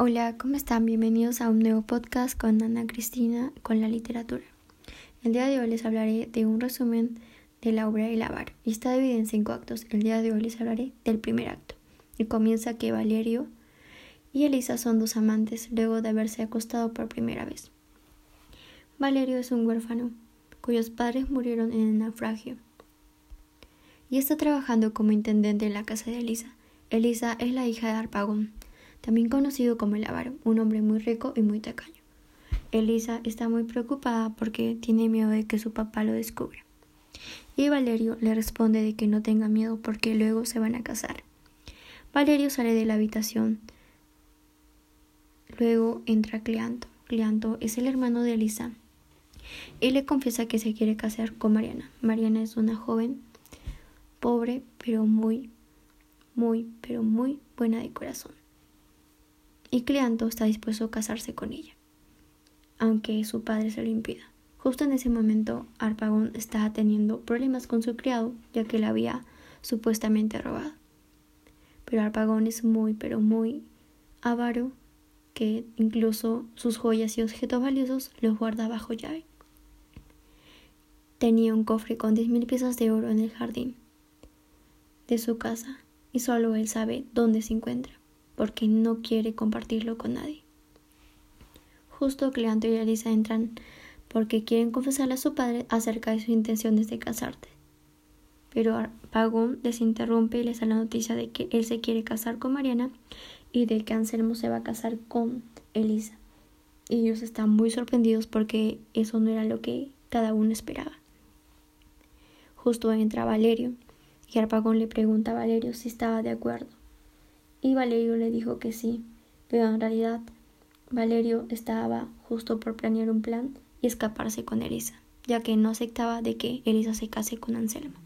Hola, ¿cómo están? Bienvenidos a un nuevo podcast con Ana Cristina con la literatura. El día de hoy les hablaré de un resumen de la obra El avaro y está dividida en cinco actos. El día de hoy les hablaré del primer acto y comienza que Valerio y Elisa son dos amantes luego de haberse acostado por primera vez. Valerio es un huérfano cuyos padres murieron en el naufragio y está trabajando como intendente en la casa de Elisa. Elisa es la hija de Arpagón también conocido como el avaro, un hombre muy rico y muy tacaño. Elisa está muy preocupada porque tiene miedo de que su papá lo descubra. Y Valerio le responde de que no tenga miedo porque luego se van a casar. Valerio sale de la habitación. Luego entra Cleanto. Cleanto es el hermano de Elisa. Y le confiesa que se quiere casar con Mariana. Mariana es una joven pobre, pero muy, muy, pero muy buena de corazón y Cleanto está dispuesto a casarse con ella, aunque su padre se lo impida. Justo en ese momento, Arpagón estaba teniendo problemas con su criado, ya que le había supuestamente robado. Pero Arpagón es muy, pero muy avaro, que incluso sus joyas y objetos valiosos los guarda bajo llave. Tenía un cofre con diez mil piezas de oro en el jardín de su casa, y solo él sabe dónde se encuentra porque no quiere compartirlo con nadie. Justo Cleanto y Elisa entran porque quieren confesarle a su padre acerca de sus intenciones de casarte. Pero Pagón les interrumpe y les da la noticia de que él se quiere casar con Mariana y de que Anselmo se va a casar con Elisa. Y ellos están muy sorprendidos porque eso no era lo que cada uno esperaba. Justo entra Valerio y Arpagón le pregunta a Valerio si estaba de acuerdo y Valerio le dijo que sí, pero en realidad Valerio estaba justo por planear un plan y escaparse con Elisa, ya que no aceptaba de que Elisa se case con Anselmo.